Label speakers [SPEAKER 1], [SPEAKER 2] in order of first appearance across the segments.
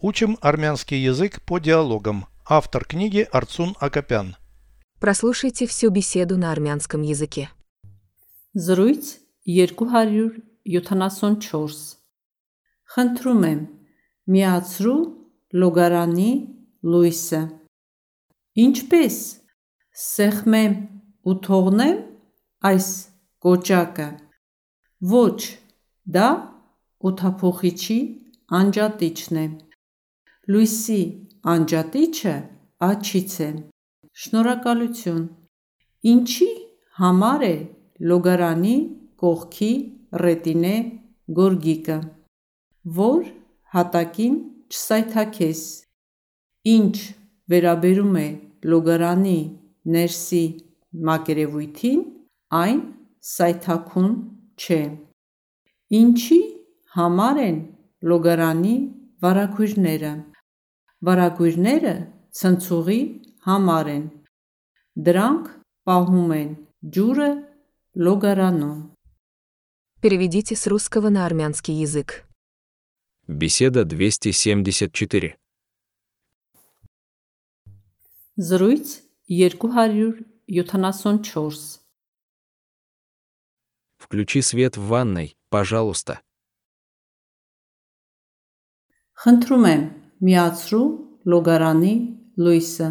[SPEAKER 1] Учим армянский язык по диалогам. Автор книги Арцун Акопян.
[SPEAKER 2] Прослушайте всю беседу на армянском языке.
[SPEAKER 3] Զրույց 274 Խնդրում եմ, միացրու լոգարանի լույսը։ Ինչպես սեղմեմ ու թողնեմ այս կոճակը։ Ոչ, դա օթափողիչի անջատիչն է։ Լույսի անջատիչը աջից է։ Շնորհակալություն։ Ինչի համար է լոգարանի կողքի ռետինե գորգիկը, որ հատակին չսայթաքես։ Ինչ վերաբերում է լոգարանի ներսի մակերևույթին, այն սայթաքուն չէ։ Ինչի համար են լոգարանի վարագույրները։ Վարագույրները ցնցուղի համար են։ Դրանք պահում են ջուրը լոգարանում։
[SPEAKER 2] Переведите с русского на армянский язык.
[SPEAKER 4] Беседа 274.
[SPEAKER 3] Զրույց 274
[SPEAKER 4] Включи свет в ванной, пожалуйста.
[SPEAKER 3] Խնդրում եմ, միացրու լոգարանի լույսը։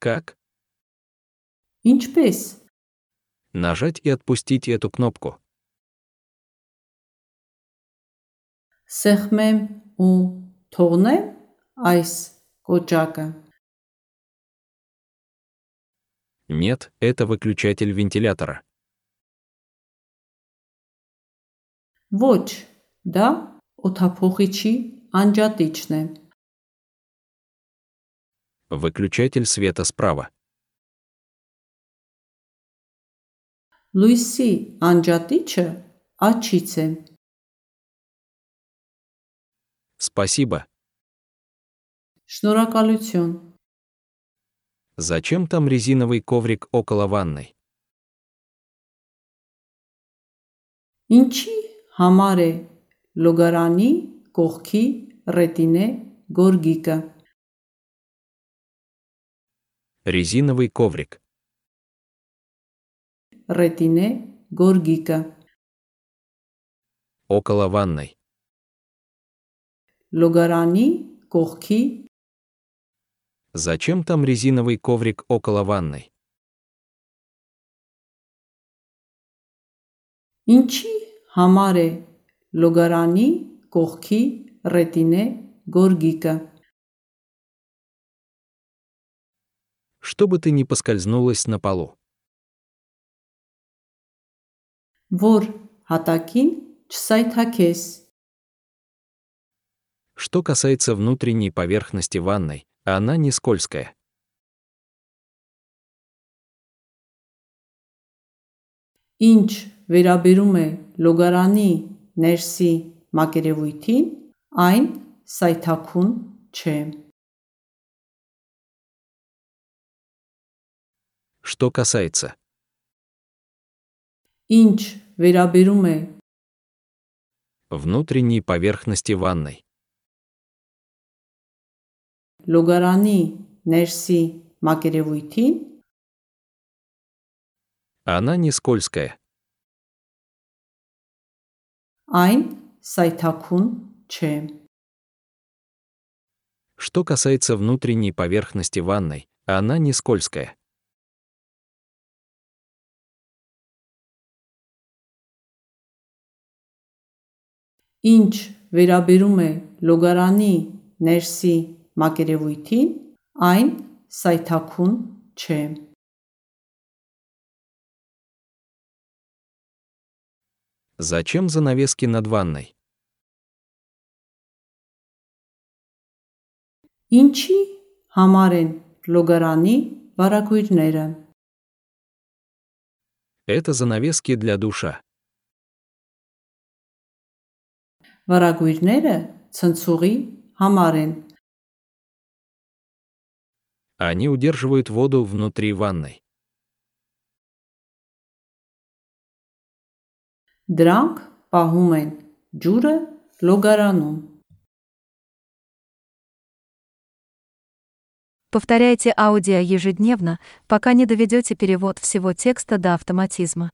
[SPEAKER 4] Как?
[SPEAKER 3] Ինչպես։
[SPEAKER 4] Нажать и отпустить эту кнопку.
[SPEAKER 3] Սեղմեմ ու թողնեմ այս կոճակը։
[SPEAKER 4] Нет, это выключатель вентилятора.
[SPEAKER 3] Ոչ, դա օթափողիչի անջատիչն է։
[SPEAKER 4] Выключатель света справа.
[SPEAKER 3] Լույսի անջատիչը աջից է։
[SPEAKER 4] Спасибо.
[SPEAKER 3] Շնորհակալություն։
[SPEAKER 4] Зачем там резиновый коврик около ванной?
[SPEAKER 3] Ինչի համար է լոգարանի կողքի ռետինե գորգիկը։
[SPEAKER 4] Резиновый коврик.
[SPEAKER 3] Ռետինե գորգիկը։
[SPEAKER 4] Около ванной.
[SPEAKER 3] Լոգարանի կողքի
[SPEAKER 4] Зачем там резиновый коврик около ванной?
[SPEAKER 3] Ինչի համար է լոգարանի կողքի ռետինե գորգիկը։
[SPEAKER 4] Чтобы ты не поскользнулась на полу.
[SPEAKER 3] Որ հատակին չսայթաքես։
[SPEAKER 4] Что касается внутренней поверхности ванной, она не скользкая.
[SPEAKER 3] Ինչ վերաբերում է լոգարանի ներսի մակերևույթին, այն սայթաքուն չէ։
[SPEAKER 4] Что касается.
[SPEAKER 3] Ինչ վերաբերում է
[SPEAKER 4] внутренней поверхности ванной.
[SPEAKER 3] լոգարանի ներսի մակերևույթին,
[SPEAKER 4] Она не скользкая.
[SPEAKER 3] այն սայթաքուն չէ։
[SPEAKER 4] Что касается внутренней поверхности ванной, она не скользкая.
[SPEAKER 3] Ինչ վերաբերում է լոգարանի ներսի մակերևույթին, այն սայթաքուն չէ։
[SPEAKER 4] Зачем занавески над ванной?
[SPEAKER 3] Ինչի համար են լոգարանի վարագույրները։
[SPEAKER 4] Это занавески для душа.
[SPEAKER 3] Վարագույրները ցնցուղի համար են։
[SPEAKER 4] Они удерживают воду внутри ванной.
[SPEAKER 3] Դրանք պահում են ջուրը լոգարանում։
[SPEAKER 5] Повторяйте аудио ежедневно, пока не доведете перевод всего текста до автоматизма.